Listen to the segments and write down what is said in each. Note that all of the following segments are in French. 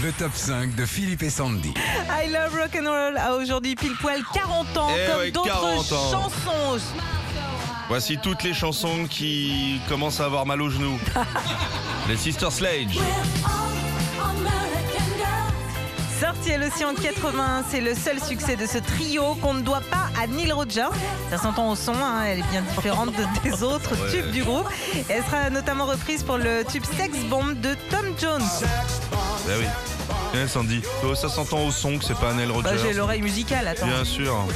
Le top 5 de Philippe et Sandy. I Love Rock'n'Roll a aujourd'hui pile poil 40 ans, Eh comme ouais, d'autres 40 ans. chansons. Voici toutes les chansons qui commencent à avoir mal aux genoux. les Sister Sledge. Sorti elle aussi en 80, c'est le seul succès de ce trio qu'on ne doit pas à Neil Rogers. Ça s'entend au son, hein, elle est bien différente de- des autres Ouais. tubes du groupe. Elle sera notamment reprise pour le tube Sex Bomb de Tom Jones. Bah oui. Eh, Sandy, ça s'entend au son que c'est pas Bah, Rogers. J'ai l'oreille musicale, attends. Bien sûr.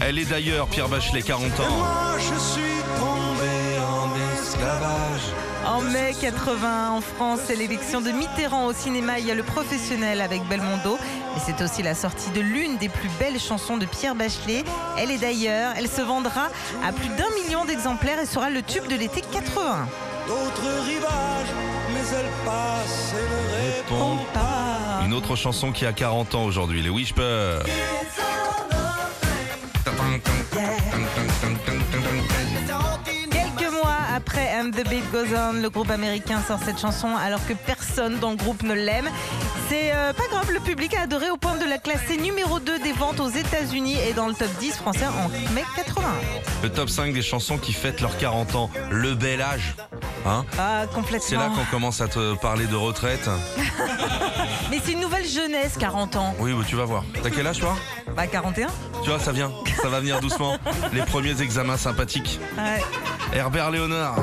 Elle est d'ailleurs Pierre Bachelet, 40 ans. Moi je suis tombé en esclavage. En mai 80, en France, c'est l'élection de Mitterrand au cinéma. Il y a le professionnel avec Belmondo. Mais c'est aussi la sortie de l'une des plus belles chansons de Pierre Bachelet. Elle est d'ailleurs, elle se vendra à plus d'un million d'exemplaires et sera le tube de l'été 80. D'autres rivages, mais elle passe et ne répond pas. Une autre chanson qui a 40 ans aujourd'hui, les Whisper. Après And the Beat Goes On, le groupe américain sort cette chanson alors que personne dans le groupe ne l'aime. C'est euh, pas grave, le public a adoré au point de la classer numéro 2 des ventes aux États-Unis et dans le top 10 français en mai 80. Le top 5 des chansons qui fêtent leurs 40 ans. Le bel âge. Hein? Ah, complètement. c'est là qu'on commence à te parler de retraite. Mais c'est une nouvelle jeunesse, 40 ans. Oui, tu vas voir. T'as quel âge toi Bah, 41 Tu vois, ça vient. Ça va venir doucement. Les premiers examens sympathiques. Ouais. Herbert Léonard.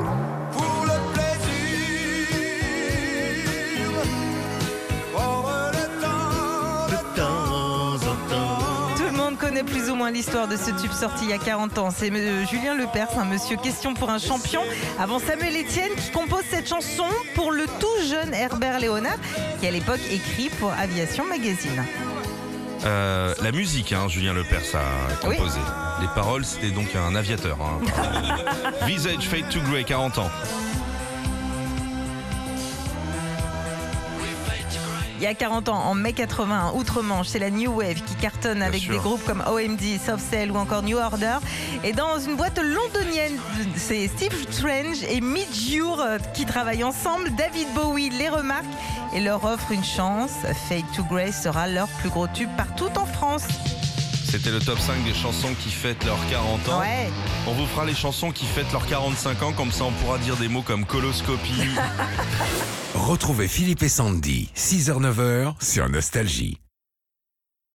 Connaît plus ou moins l'histoire de ce tube sorti il y a 40 ans. C'est euh, Julien Lepers, un monsieur question pour un champion, avant Samuel Etienne, qui compose cette chanson pour le tout jeune Herbert Léonard, qui à l'époque écrit pour Aviation Magazine. Euh, la musique, hein, Julien Lepers a Oui. composé. Les paroles, c'était donc un aviateur. hein. Visage Fade to Grey, 40 ans. Il y a 40 ans, en mai 80, Outre-Manche, c'est la New Wave qui cartonne avec sûr. des groupes comme OMD, Soft Cell ou encore New Order. Et dans une boîte londonienne, c'est Steve Strange et Mitch Ure euh, qui travaillent ensemble. David Bowie les remarque et leur offre une chance. Fade to Grey sera leur plus gros tube partout en France. C'était le top 5 des chansons qui fêtent leurs 40 ans. Ouais. On vous fera les chansons qui fêtent leurs 45 ans, comme ça on pourra dire des mots comme coloscopie. Retrouvez Philippe et Sandy, 6h-9h sur Nostalgie.